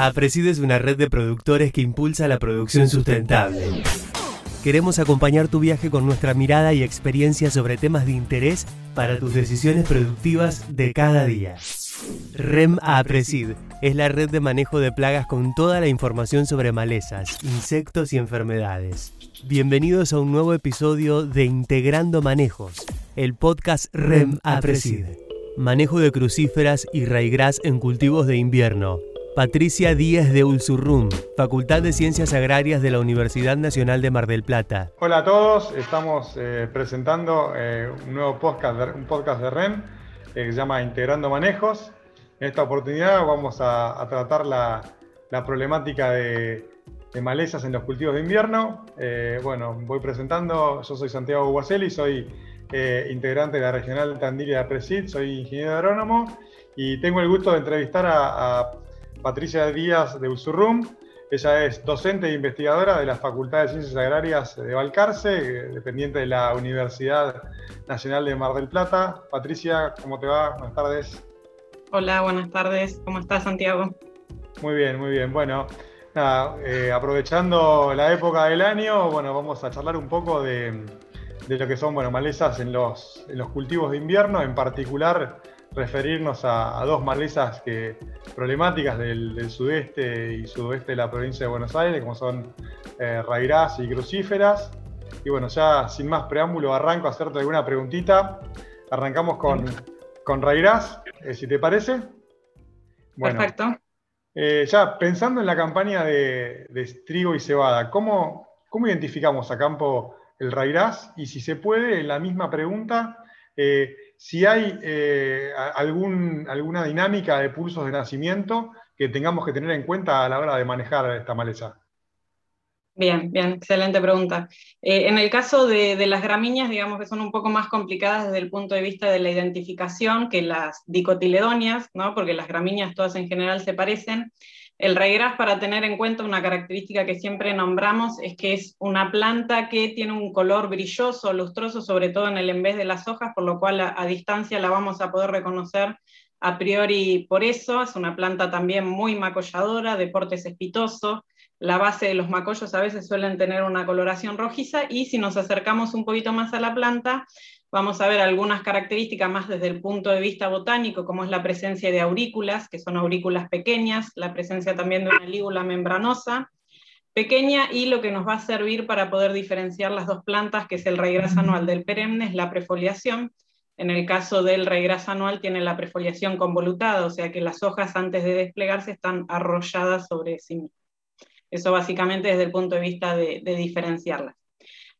APRESID es una red de productores que impulsa la producción sustentable. Queremos acompañar tu viaje con nuestra mirada y experiencia sobre temas de interés para tus decisiones productivas de cada día. REM APRESID es la red de manejo de plagas con toda la información sobre malezas, insectos y enfermedades. Bienvenidos a un nuevo episodio de Integrando Manejos, el podcast REM APRESID. Manejo de crucíferas y raigras en cultivos de invierno. Patricia Díaz de Ulsurrum, Facultad de Ciencias Agrarias de la Universidad Nacional de Mar del Plata. Hola a todos, estamos eh, presentando eh, un nuevo podcast, de, un podcast de REM eh, que se llama Integrando Manejos. En esta oportunidad vamos a, tratar la, problemática de, malezas en los cultivos de invierno. bueno, voy presentando, yo soy Santiago Guaselli, soy integrante de la regional Tandil de Presid, soy ingeniero agrónomo y tengo el gusto de entrevistar a Patricia Díaz de Usurrum. Ella es docente e investigadora de la Facultad de Ciencias Agrarias de Balcarce, dependiente de la Universidad Nacional de Mar del Plata. Patricia, ¿cómo te va? Buenas tardes. Hola, buenas tardes. ¿Cómo estás, Santiago? Muy bien, muy bien. Bueno, nada, eh, aprovechando la época del año, bueno, vamos a charlar un poco de, de lo que son bueno, malezas en los, en los cultivos de invierno, en particular referirnos a, a dos malezas que, problemáticas del, del, sudeste y sudoeste de la provincia de Buenos Aires, como son eh, rairás y crucíferas. Y bueno, ya sin más preámbulo, arranco a hacerte alguna preguntita. Arrancamos con, con rairás, eh, si te parece. Bueno, Perfecto. Eh, ya pensando en la campaña de, de trigo y cebada, ¿cómo, ¿cómo, identificamos a campo el rairás? Y si se puede, en la misma pregunta, eh, si hay eh, alguna dinámica de pulsos de nacimiento que tengamos que tener en cuenta a la hora de manejar esta maleza. Bien, bien, excelente pregunta. Eh, en el caso de, de, las gramíneas, digamos que son un poco más complicadas desde el punto de vista de la identificación que las dicotiledonias, ¿no? porque las gramíneas todas en general se parecen. El raigras, para tener en cuenta una característica que siempre nombramos, es que es una planta que tiene un color brilloso, lustroso, sobre todo en el en vez de las hojas, por lo cual a, a, distancia la vamos a poder reconocer a priori por eso. Es una planta también muy macolladora, de porte cespitoso. La base de los macollos a veces suelen tener una coloración rojiza y si nos acercamos un poquito más a la planta, Vamos a ver algunas características más desde el punto de vista botánico, como es la presencia de aurículas, que son aurículas pequeñas, la presencia también de una lígula membranosa pequeña y lo que nos va a servir para poder diferenciar las dos plantas, que es el raigras anual del perenne, es la prefoliación. En el caso del raigras anual tiene la prefoliación convolutada, o sea que las hojas antes de desplegarse están arrolladas sobre sí mismas. Eso básicamente desde el punto de vista de, de diferenciarlas.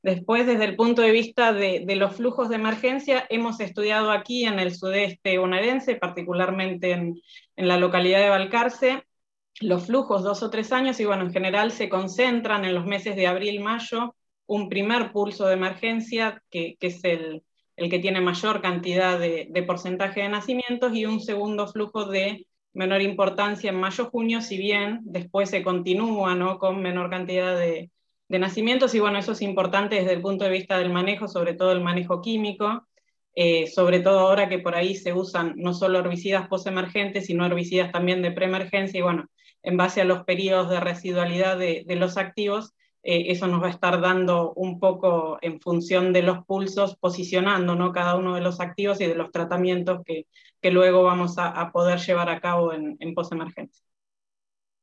Después, desde el punto de vista de, los flujos de emergencia, hemos estudiado aquí en el sudeste bonaerense, particularmente en, en, la localidad de Balcarce, los flujos dos o tres años y bueno, en general se concentran en los meses de abril-mayo un primer pulso de emergencia, que, que es el, el, que tiene mayor cantidad de, de porcentaje de nacimientos, y un segundo flujo de menor importancia en mayo-junio, si bien después se continúa ¿no? con menor cantidad de, de nacimientos, y bueno, eso es importante desde el punto de vista del manejo, sobre todo el manejo químico, eh, sobre todo ahora que por ahí se usan no solo herbicidas postemergentes, sino herbicidas también de preemergencia, y bueno, en base a los periodos de residualidad de, los activos, eh, eso nos va a estar dando un poco en función de los pulsos, posicionando ¿no? cada uno de los activos y de los tratamientos que, que luego vamos a, poder llevar a cabo en, en postemergencia.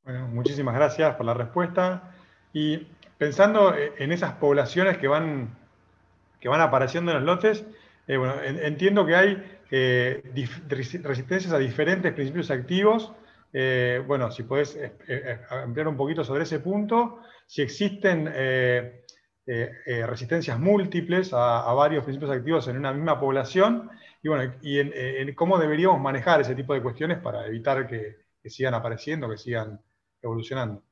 Bueno, muchísimas gracias por la respuesta. Y pensando en esas poblaciones que van, que van apareciendo en los lotes, eh, bueno, entiendo que hay eh, resistencias a diferentes principios activos. Eh, bueno, si podés eh, eh, ampliar un poquito sobre ese punto, si existen eh, resistencias múltiples a, varios principios activos en una misma población, y bueno, y en, cómo deberíamos manejar ese tipo de cuestiones para evitar que, que sigan apareciendo, que sigan evolucionando.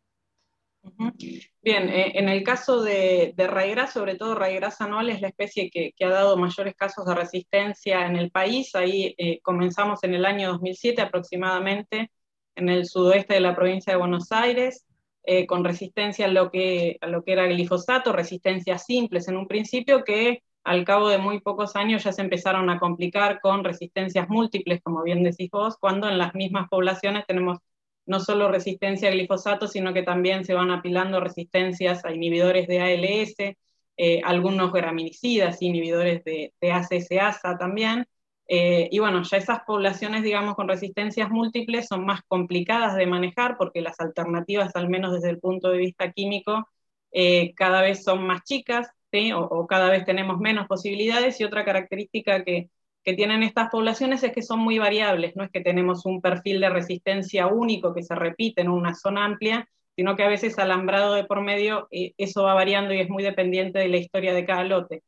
Bien, eh, en el caso de, de raigras, sobre todo raigras anual es la especie que, que, ha dado mayores casos de resistencia en el país. Ahí eh, comenzamos en el año 2007 aproximadamente en el sudoeste de la provincia de Buenos Aires, eh, con resistencia a lo, que, a lo que era glifosato, resistencias simples en un principio que al cabo de muy pocos años ya se empezaron a complicar con resistencias múltiples, como bien decís vos, cuando en las mismas poblaciones tenemos no solo resistencia a glifosato, sino que también se van apilando resistencias a inhibidores de ALS, eh, algunos graminicidas, inhibidores de, de ACS-ASA también. Eh, y bueno, ya esas poblaciones, digamos, con resistencias múltiples son más complicadas de manejar porque las alternativas, al menos desde el punto de vista químico, eh, cada vez son más chicas o, cada vez tenemos menos posibilidades. Y otra característica que, que tienen estas poblaciones es que son muy variables, no es que tenemos un perfil de resistencia único que se repite en una zona amplia, sino que a veces alambrado de por medio eh, eso va variando y es muy dependiente de la historia de cada lote.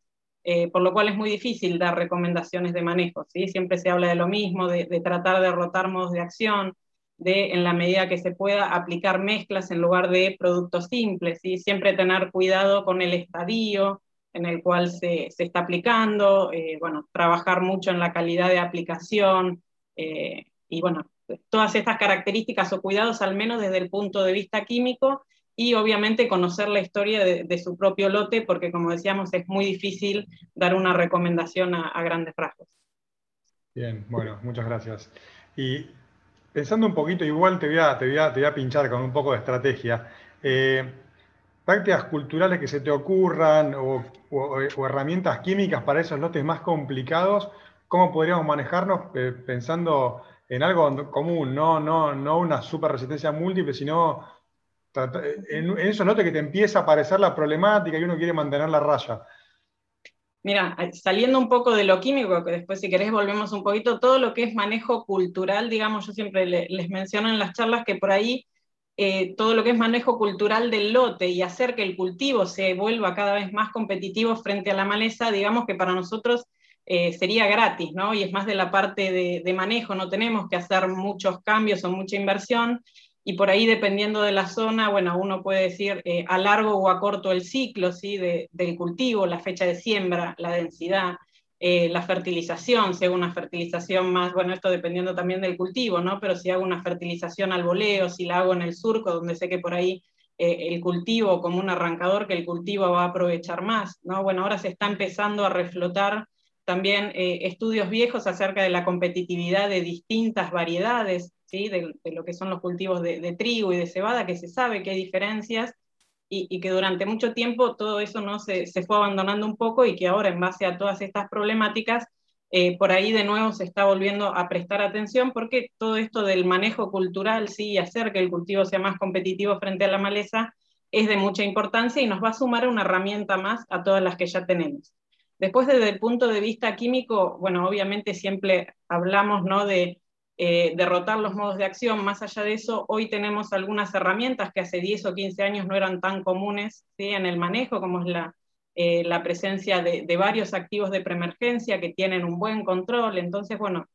Eh, por lo cual es muy difícil dar recomendaciones de manejo. ¿sí? Siempre se habla de lo mismo, de, tratar de rotar modos de acción, de, en la medida que se pueda, aplicar mezclas en lugar de productos simples, ¿sí? siempre tener cuidado con el estadio, en el cual se, se está aplicando, eh, bueno, trabajar mucho en la calidad de aplicación eh, y bueno, todas estas características o cuidados al menos desde el punto de vista químico y obviamente conocer la historia de, su propio lote porque como decíamos es muy difícil dar una recomendación a, grandes rasgos. Bien, bueno, muchas gracias. Y pensando un poquito, igual te voy a, te voy a, te voy a pinchar con un poco de estrategia. Eh, prácticas culturales que se te ocurran o, herramientas químicas para esos lotes más complicados, ¿cómo podríamos manejarnos pensando en algo común, no, no, no una super resistencia múltiple, sino en, esos lotes que te empieza a aparecer la problemática y uno quiere mantener la raya? Mira, saliendo un poco de lo químico, que después si querés volvemos un poquito, todo lo que es manejo cultural, digamos, yo siempre les menciono en las charlas que por ahí eh, todo lo que es manejo cultural del lote y hacer que el cultivo se vuelva cada vez más competitivo frente a la maleza, digamos que para nosotros eh, sería gratis, ¿no? Y es más de la parte de, manejo, no tenemos que hacer muchos cambios o mucha inversión, y por ahí dependiendo de la zona, bueno, uno puede decir eh, a largo o a corto el ciclo, ¿sí? del cultivo, la fecha de siembra, la densidad, eh, la fertilización, si hago una fertilización más, bueno, esto dependiendo también del cultivo, ¿no? Pero si hago una fertilización al voleo, si la hago en el surco, donde sé que por ahí eh, el cultivo como un arrancador, que el cultivo va a aprovechar más, ¿no? Bueno, ahora se está empezando a reflotar también eh, estudios viejos acerca de la competitividad de distintas variedades, ¿sí? De, lo que son los cultivos de, de trigo y de cebada, que se sabe que hay diferencias, y, que durante mucho tiempo todo eso no se, se, fue abandonando un poco y que ahora en base a todas estas problemáticas, eh, por ahí de nuevo se está volviendo a prestar atención porque todo esto del manejo cultural, sí, hacer que el cultivo sea más competitivo frente a la maleza, es de mucha importancia y nos va a sumar una herramienta más a todas las que ya tenemos. Después, desde el punto de vista químico, bueno, obviamente siempre hablamos ¿no? de eh, derrotar los modos de acción. Más allá de eso, hoy tenemos algunas herramientas que hace 10 o 15 años no eran tan comunes en el manejo, como es la, eh, la presencia de, varios activos de preemergencia que tienen un buen control. Entonces, bueno,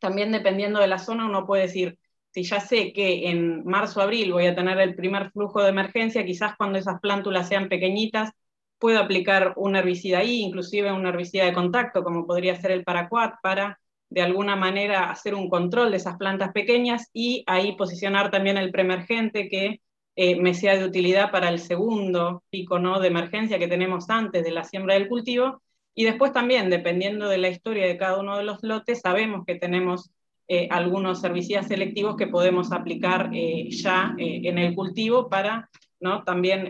también dependiendo de la zona, uno puede decir, si ya sé que en marzo, abril voy a tener el primer flujo de emergencia, quizás cuando esas plántulas sean pequeñitas, puedo aplicar un herbicida ahí, inclusive un herbicida de contacto, como podría ser el paraquat, para de alguna manera hacer un control de esas plantas pequeñas y ahí posicionar también el preemergente que eh, me sea de utilidad para el segundo pico ¿no? de emergencia que tenemos antes de la siembra del cultivo. Y después también, dependiendo de la historia de cada uno de los lotes, sabemos que tenemos eh, algunos herbicidas selectivos que podemos aplicar eh, ya en el cultivo para ¿no? también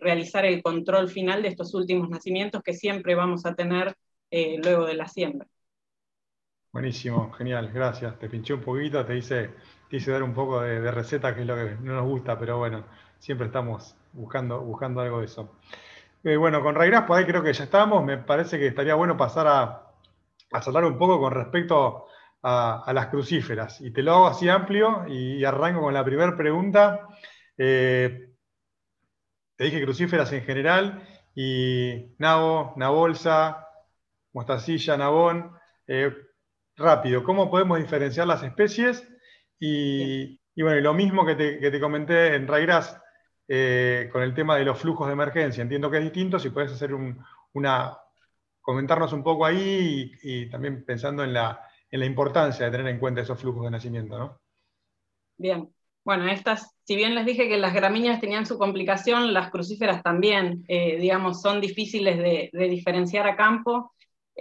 realizar el control final de estos últimos nacimientos que siempre vamos a tener luego de la siembra. Buenísimo, genial, gracias. Te pinché un poquito, te hice, te hice dar un poco de, receta, que es lo que no nos gusta, pero bueno, siempre estamos buscando, buscando algo de eso. Eh, bueno, con Raigras, por ahí creo que ya estamos. Me parece que estaría bueno pasar a, a hablar un poco con respecto a, las crucíferas. Y te lo hago así amplio y, arranco con la primera pregunta. Eh, te dije crucíferas en general y nabo, nabolsa, mostacilla, nabón. Eh, rápido, ¿cómo podemos diferenciar las especies? Y, bueno, lo mismo que te, comenté en Raigras eh, con el tema de los flujos de emergencia. Entiendo que es distinto, si puedes hacer una, comentarnos un poco ahí y, también pensando en la, importancia de tener en cuenta esos flujos de nacimiento, ¿no? Bien. Bueno, estas, si bien les dije que las gramíneas tenían su complicación, las crucíferas también, eh, digamos, son difíciles de, de, diferenciar a campo.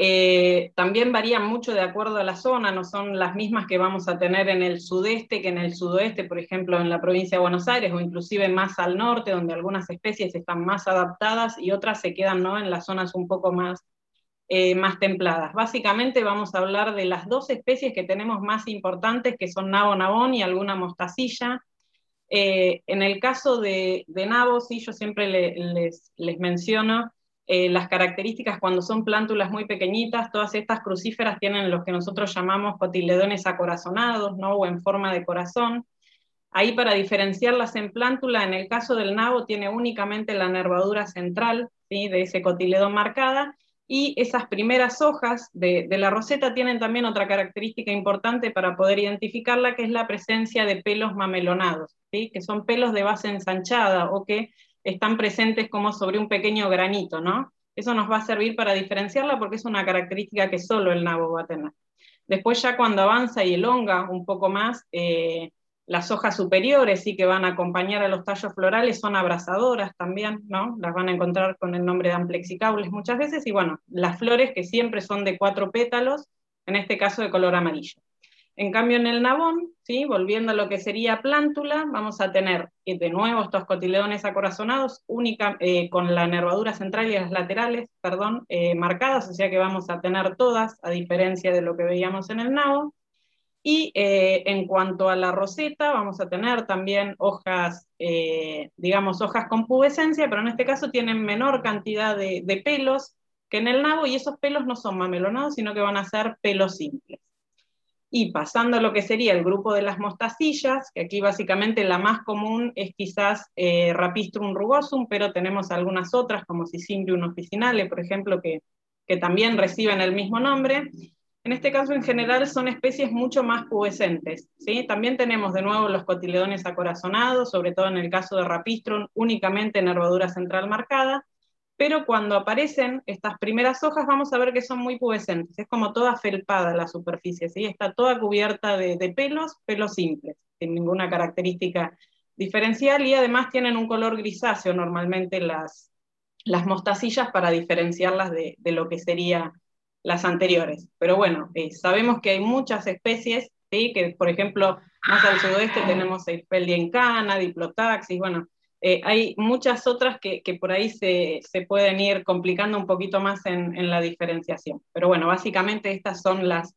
Eh, también varían mucho de acuerdo a la zona, no son las mismas que vamos a tener en el sudeste que en el sudoeste, por ejemplo, en la provincia de Buenos Aires, o inclusive más al norte, donde algunas especies están más adaptadas y otras se quedan ¿no? en las zonas un poco más, eh, más templadas. Básicamente vamos a hablar de las dos especies que tenemos más importantes, que son nabo nabón y alguna mostacilla. Eh, en el caso de, de nabo, sí, yo siempre les, les menciono eh, las características cuando son plántulas muy pequeñitas, todas estas crucíferas tienen lo que nosotros llamamos cotiledones acorazonados, ¿no? o en forma de corazón. Ahí para diferenciarlas en plántula, en el caso del nabo tiene únicamente la nervadura central ¿sí? de ese cotiledón marcada, y esas primeras hojas de, de, la roseta tienen también otra característica importante para poder identificarla, que es la presencia de pelos mamelonados, ¿sí? que son pelos de base ensanchada o que están presentes como sobre un pequeño granito, ¿no? Eso nos va a servir para diferenciarla porque es una característica que solo el nabo va a tener. Después ya cuando avanza y elonga un poco más, eh, las hojas superiores sí que van a acompañar a los tallos florales, son abrazadoras también, ¿no? Las van a encontrar con el nombre de amplexicaules muchas veces, y bueno, las flores que siempre son de cuatro pétalos, en este caso de color amarillo. En cambio, en el nabón, volviendo a lo que sería plántula, vamos a tener eh, de nuevo estos cotiledones acorazonados, única, eh, con la nervadura central y las laterales perdón, eh, marcadas, o sea que vamos a tener todas, a diferencia de lo que veíamos en el nabo. Y en cuanto a la roseta, vamos a tener también hojas, digamos, hojas con pubescencia, pero en este caso tienen menor cantidad de, de pelos que en el nabo, y esos pelos no son mamelonados, sino que van a ser pelos simples. Y pasando a lo que sería el grupo de las mostacillas, que aquí básicamente la más común es quizás eh, Rapistrum rugosum, pero tenemos algunas otras como Sicimbrium officinale, por ejemplo, que, que también reciben el mismo nombre. En este caso, en general, son especies mucho más pubescentes. ¿sí? También tenemos de nuevo los cotiledones acorazonados, sobre todo en el caso de Rapistrum, únicamente nervadura central marcada, pero cuando aparecen estas primeras hojas vamos a ver que son muy pubescentes, es como toda felpada la superficie, ¿sí? está toda cubierta de, pelos, pelos simples, sin ninguna característica diferencial y además tienen un color grisáceo normalmente las, las mostacillas para diferenciarlas de, lo que serían las anteriores. Pero bueno, eh, sabemos que hay muchas especies, ¿sí? que por ejemplo más al sudoeste tenemos el Peliencana, Diplotaxis, bueno, eh, hay muchas otras que, por ahí se, pueden ir complicando un poquito más en, la diferenciación. Pero bueno, básicamente estas son las,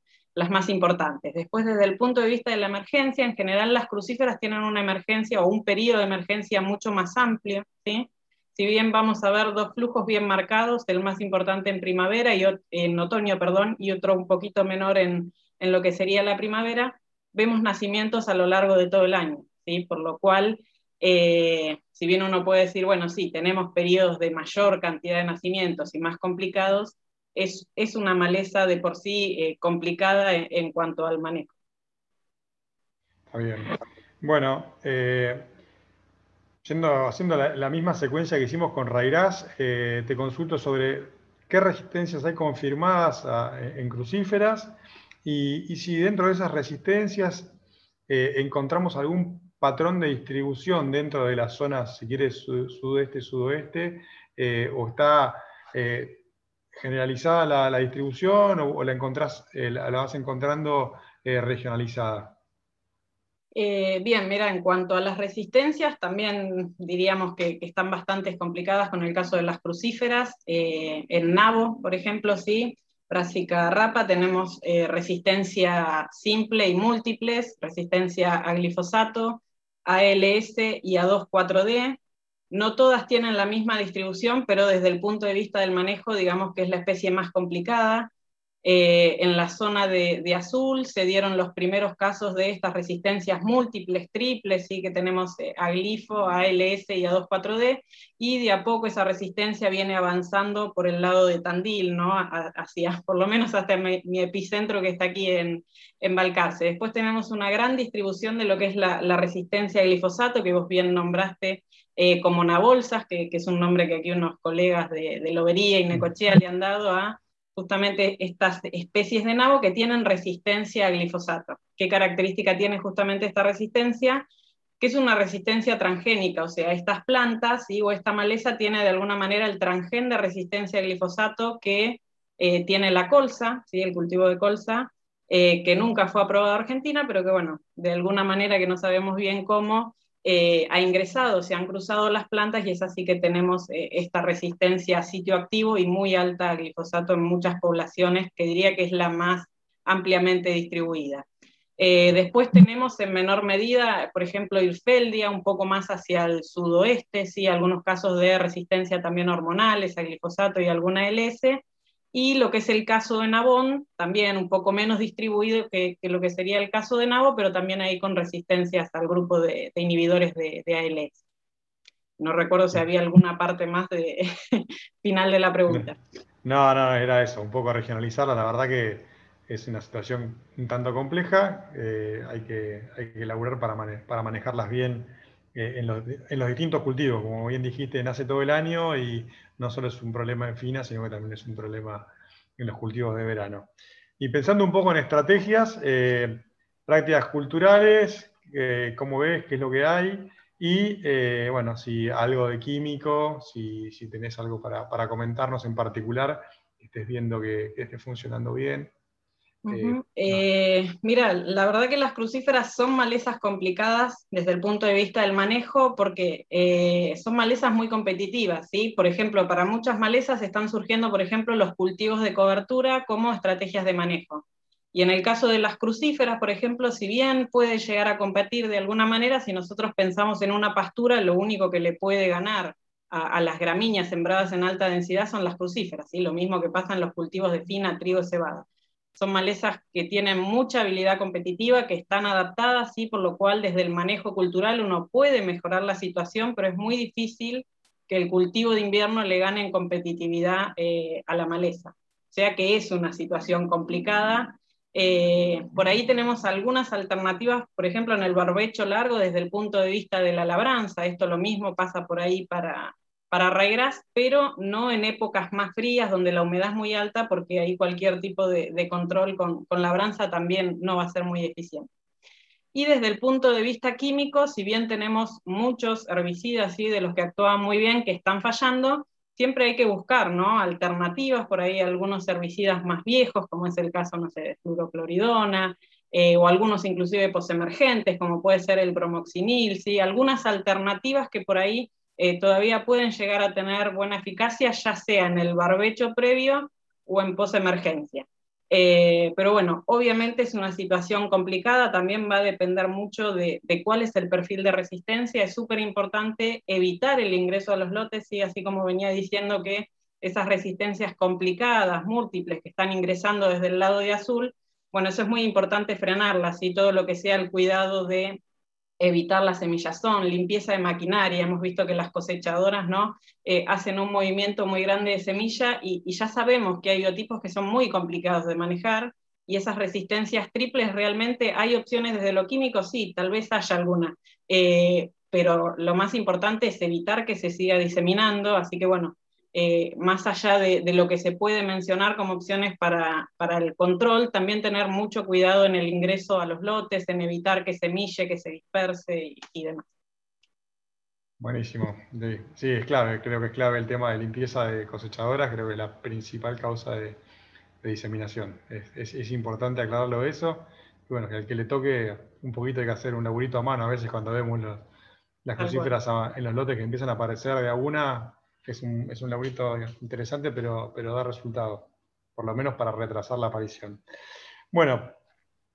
más importantes. Después, desde el punto de vista de la emergencia, en general las crucíferas tienen una emergencia o un periodo de emergencia mucho más amplio. ¿sí? Si bien vamos a ver dos flujos bien marcados, el más importante en primavera y en otoño, perdón, y otro un poquito menor en, en lo que sería la primavera, vemos nacimientos a lo largo de todo el año, ¿sí? por lo cual eh, si bien uno puede decir, bueno, sí, tenemos periodos de mayor cantidad de nacimientos y más complicados, es, es una maleza de por sí eh, complicada en, cuanto al manejo. Está bien. Bueno, eh, haciendo la, misma secuencia que hicimos con Rairaz, te consulto sobre qué resistencias hay confirmadas en crucíferas y, si dentro de esas resistencias encontramos algún patrón de distribución dentro de las zonas, si quieres, sudeste, sudoeste, eh, o está eh, generalizada la, distribución o, la, eh, la, vas encontrando regionalizada? bien, mira, en cuanto a las resistencias, también diríamos que, están bastante complicadas con el caso de las crucíferas. en nabo, por ejemplo, sí, Brassica rapa, tenemos resistencia simple y múltiples, resistencia a glifosato, ALS y A2-4D. No todas tienen la misma distribución, pero desde el punto de vista del manejo, digamos que es la especie más complicada. Eh, en la zona de, azul se dieron los primeros casos de estas resistencias múltiples, triples, ¿sí? que tenemos eh, a glifo, a ALS y a 2,4-D, y de a poco esa resistencia viene avanzando por el lado de Tandil, ¿no? hacia, por lo menos hasta mi, epicentro que está aquí en, en, Balcarce. Después tenemos una gran distribución de lo que es la, resistencia a glifosato, que vos bien nombraste eh, como Nabolsas, que, que, es un nombre que aquí unos colegas de, de Lobería y Necochea le han dado a justamente estas especies de nabo que tienen resistencia a glifosato. ¿Qué característica tiene justamente esta resistencia? Que es una resistencia transgénica, o sea, estas plantas o esta maleza tiene de alguna manera el transgen de resistencia a glifosato que eh, tiene la colza, ¿sí? el cultivo de colza, eh, que nunca fue aprobado en Argentina, pero que bueno, de alguna manera que no sabemos bien cómo, eh, ha ingresado, se han cruzado las plantas y es así que tenemos esta resistencia a sitio activo y muy alta a glifosato en muchas poblaciones, que diría que es la más ampliamente distribuida. después tenemos en menor medida, por ejemplo, Ilfeldia, un poco más hacia el sudoeste, sí, algunos casos de resistencia también hormonales a glifosato y alguna LS, y lo que es el caso de Nabón, también un poco menos distribuido que, lo que sería el caso de Nabo, pero también ahí con resistencias al grupo de, inhibidores de, ALS. No recuerdo si había alguna parte más de final de la pregunta. No, no, era eso, un poco regionalizarla. La verdad que es una situación un tanto compleja. Eh, hay, que, hay que elaborar para, manejarlas bien en, los, en, los, distintos cultivos. Como bien dijiste, nace todo el año y no solo es un problema en fina, sino que también es un problema en los cultivos de verano. Y pensando un poco en estrategias, eh, prácticas culturales, eh, cómo ves, qué es lo que hay, y eh, bueno, si algo de químico, si, si tenés algo para, para, comentarnos en particular, estés viendo que esté funcionando bien. Eh, eh, mira, la verdad que las crucíferas son malezas complicadas desde el punto de vista del manejo porque eh, son malezas muy competitivas, ¿sí? Por ejemplo, para muchas malezas están surgiendo, por ejemplo, los cultivos de cobertura como estrategias de manejo. Y en el caso de las crucíferas, por ejemplo, si bien puede llegar a competir de alguna manera, si nosotros pensamos en una pastura, lo único que le puede ganar a, las gramíneas sembradas en alta densidad son las crucíferas, ¿sí? Lo mismo que pasa en los cultivos de fina, trigo y cebada. Son malezas que tienen mucha habilidad competitiva, que están adaptadas, ¿sí? por lo cual desde el manejo cultural uno puede mejorar la situación, pero es muy difícil que el cultivo de invierno le gane en competitividad eh, a la maleza. O sea que es una situación complicada. Eh, por ahí tenemos algunas alternativas, por ejemplo, en el barbecho largo desde el punto de vista de la labranza. Esto lo mismo pasa por ahí para, para regras, pero no en épocas más frías donde la humedad es muy alta, porque ahí cualquier tipo de, control con, labranza también no va a ser muy eficiente. Y desde el punto de vista químico, si bien tenemos muchos herbicidas ¿sí? de los que actúan muy bien que están fallando, siempre hay que buscar ¿no? alternativas, por ahí algunos herbicidas más viejos, como es el caso, no sé, de fluorocloridona, eh, o algunos inclusive posemergentes, como puede ser el bromoxinil, ¿sí? algunas alternativas que por ahí eh, todavía pueden llegar a tener buena eficacia, ya sea en el barbecho previo o en posemergencia. Eh, pero bueno, obviamente es una situación complicada, también va a depender mucho de, cuál es el perfil de resistencia. Es súper importante evitar el ingreso a los lotes, y así como venía diciendo que esas resistencias complicadas, múltiples, que están ingresando desde el lado de azul, bueno, eso es muy importante frenarlas y todo lo que sea el cuidado de evitar la semillazón, limpieza de maquinaria. Hemos visto que las cosechadoras ¿no? Eh, hacen un movimiento muy grande de semilla y, ya sabemos que hay biotipos que son muy complicados de manejar y esas resistencias triples realmente hay opciones desde lo químico, sí, tal vez haya alguna, eh, pero lo más importante es evitar que se siga diseminando, así que bueno, eh, más allá de, lo que se puede mencionar como opciones para, el control, también tener mucho cuidado en el ingreso a los lotes, en evitar que se mille, que se disperse y, demás. Buenísimo. Sí, es clave, creo que es clave el tema de limpieza de cosechadoras, creo que es la principal causa de, diseminación. Es, importante aclararlo eso. Y bueno, que al que le toque un poquito hay que hacer un laburito a mano a veces cuando vemos las crucíferas en los lotes que empiezan a aparecer de alguna, es un, es un laburito interesante, pero, pero da resultado, por lo menos para retrasar la aparición. Bueno,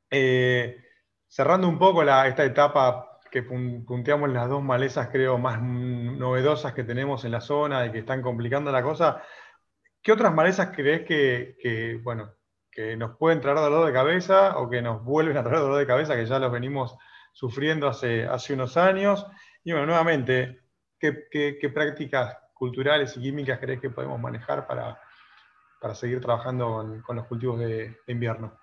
eh, cerrando un poco esta etapa que punteamos las dos malezas, creo, más novedosas que tenemos en la zona y que están complicando la cosa, ¿qué otras malezas crees que, bueno, que nos pueden traer dolor de cabeza o que nos vuelven a traer dolor de cabeza, que ya los venimos sufriendo hace, hace unos años? Y bueno, nuevamente, ¿qué, qué prácticas culturales y químicas crees que podemos manejar para, seguir trabajando con, los cultivos de, invierno?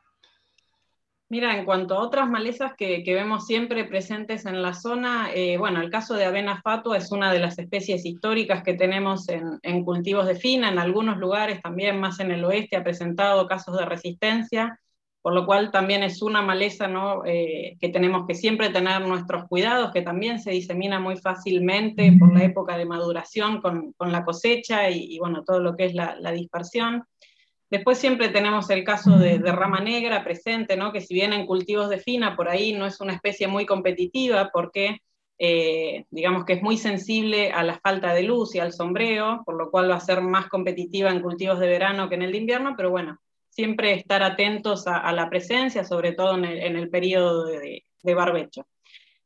Mira, en cuanto a otras malezas que, vemos siempre presentes en la zona, eh, bueno, el caso de avena fatua es una de las especies históricas que tenemos en, en, cultivos de fina, en algunos lugares también, más en el oeste, ha presentado casos de resistencia por lo cual también es una maleza ¿no? Eh, que tenemos que siempre tener nuestros cuidados, que también se disemina muy fácilmente por la época de maduración con, con la cosecha y, bueno, todo lo que es la, la, dispersión. Después siempre tenemos el caso de, rama negra presente, ¿no? que si bien en cultivos de fina por ahí no es una especie muy competitiva porque eh, digamos que es muy sensible a la falta de luz y al sombreo, por lo cual va a ser más competitiva en cultivos de verano que en el de invierno, pero bueno, siempre estar atentos a, la presencia, sobre todo en el, periodo de, barbecho.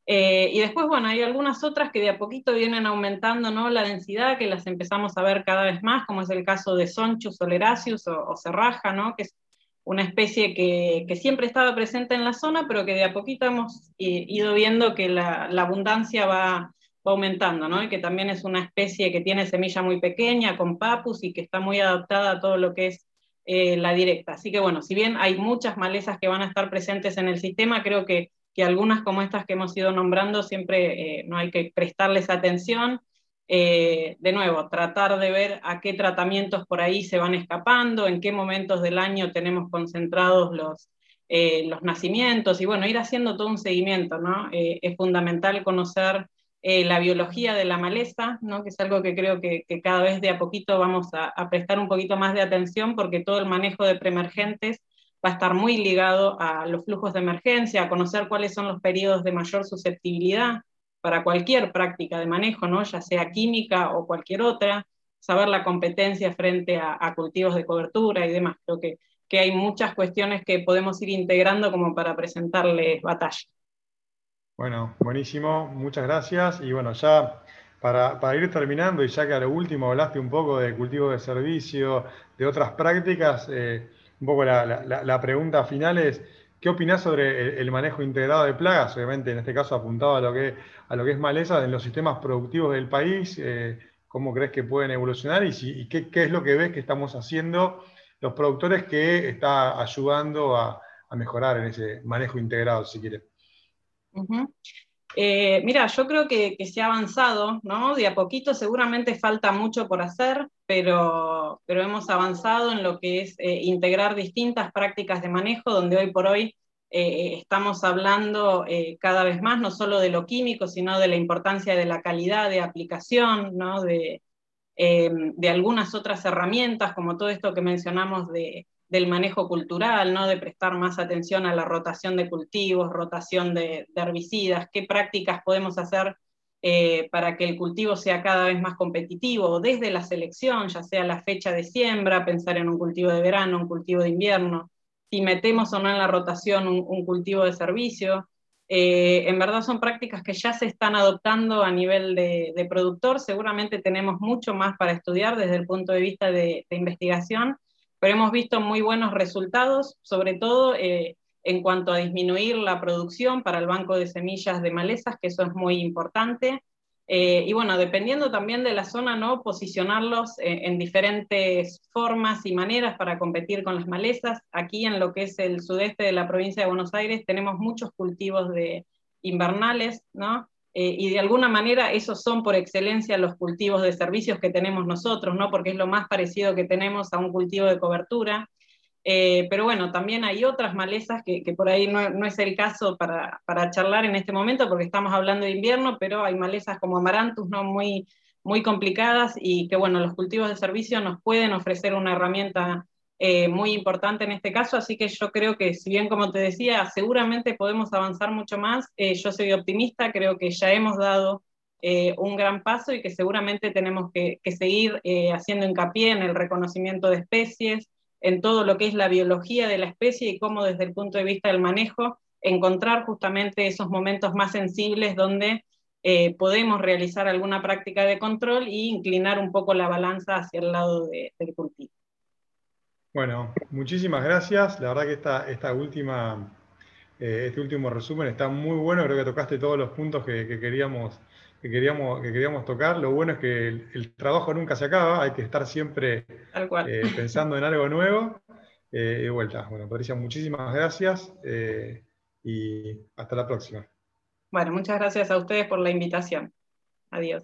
Eh, y después, bueno, hay algunas otras que de a poquito vienen aumentando ¿no? la densidad, que las empezamos a ver cada vez más, como es el caso de Sonchus soleracius o, o ¿no? que es una especie que, siempre estaba presente en la zona, pero que de a poquito hemos ido viendo que la, abundancia va, aumentando, ¿no? y que también es una especie que tiene semilla muy pequeña, con papus, y que está muy adaptada a todo lo que es eh, la directa. Así que bueno, si bien hay muchas malezas que van a estar presentes en el sistema, creo que, que algunas como estas que hemos ido nombrando siempre eh, no hay que prestarles atención eh, de nuevo, tratar de ver a qué tratamientos por ahí se van escapando, en qué momentos del año tenemos concentrados los, los nacimientos y bueno, ir haciendo todo un seguimiento, ¿no? Es fundamental conocer la biología de la maleza, ¿no? Que es algo que creo que, cada vez de a poquito vamos a, a, prestar un poquito más de atención porque todo el manejo de preemergentes va a estar muy ligado a los flujos de emergencia, a conocer cuáles son los periodos de mayor susceptibilidad para cualquier práctica de manejo, ¿no? ya sea química o cualquier otra, saber la competencia frente a, cultivos de cobertura y demás. Creo que, que, hay muchas cuestiones que podemos ir integrando como para presentarles batalla. Bueno, buenísimo, muchas gracias. Y bueno, ya para, para, ir terminando, y ya que a lo último hablaste un poco de cultivo de servicio, de otras prácticas, eh, un poco la, la, pregunta final es, ¿Qué opinás sobre el, manejo integrado de plagas? Obviamente, en este caso apuntado a lo que, a lo que es maleza en los sistemas productivos del país. Eh, ¿Cómo crees que pueden evolucionar? ¿Y, qué, es lo que ves que estamos haciendo los productores que está ayudando a, mejorar en ese manejo integrado, si quieres? Eh, mira, yo creo que, se ha avanzado, ¿no? De a poquito seguramente falta mucho por hacer, pero, pero hemos avanzado en lo que es eh, integrar distintas prácticas de manejo, donde hoy por hoy eh, estamos hablando cada vez más, no solo de lo químico, sino de la importancia de la calidad de aplicación, ¿no? De, de algunas otras herramientas, como todo esto que mencionamos de del manejo cultural, ¿no? de prestar más atención a la rotación de cultivos, rotación de, herbicidas, qué prácticas podemos hacer eh, para que el cultivo sea cada vez más competitivo, desde la selección, ya sea la fecha de siembra, pensar en un cultivo de verano, un cultivo de invierno, si metemos o no en la rotación un, cultivo de servicio. Eh, en verdad son prácticas que ya se están adoptando a nivel de, productor, seguramente tenemos mucho más para estudiar desde el punto de vista de investigación, pero hemos visto muy buenos resultados, sobre todo eh, en cuanto a disminuir la producción para el banco de semillas de malezas, que eso es muy importante. Eh, y bueno, dependiendo también de la zona, ¿no? posicionarlos eh, en diferentes formas y maneras para competir con las malezas. Aquí en lo que es el sudeste de la provincia de Buenos Aires tenemos muchos cultivos de invernales, ¿no? Eh, y de alguna manera esos son por excelencia los cultivos de servicios que tenemos nosotros, ¿no? porque es lo más parecido que tenemos a un cultivo de cobertura. Eh, pero bueno, también hay otras malezas que, que por ahí no, no, es el caso para, para, charlar en este momento porque estamos hablando de invierno, pero hay malezas como amarantus ¿no? muy, muy complicadas y que bueno, los cultivos de servicio nos pueden ofrecer una herramienta eh, muy importante en este caso, así que yo creo que si bien como te decía, seguramente podemos avanzar mucho más, eh, yo soy optimista, creo que ya hemos dado eh, un gran paso y que seguramente tenemos que, seguir haciendo hincapié en el reconocimiento de especies, en todo lo que es la biología de la especie y cómo desde el punto de vista del manejo encontrar justamente esos momentos más sensibles donde podemos realizar alguna práctica de control e inclinar un poco la balanza hacia el lado del cultivo. Bueno, muchísimas gracias. La verdad que esta, esta última, eh, este último resumen está muy bueno. Creo que tocaste todos los puntos que, queríamos, que, queríamos, que queríamos tocar. Lo bueno es que el, trabajo nunca se acaba, hay que estar siempre eh, pensando en algo nuevo. Eh, de vuelta. Bueno, Patricia, muchísimas gracias y hasta la próxima. Bueno, muchas gracias a ustedes por la invitación. Adiós.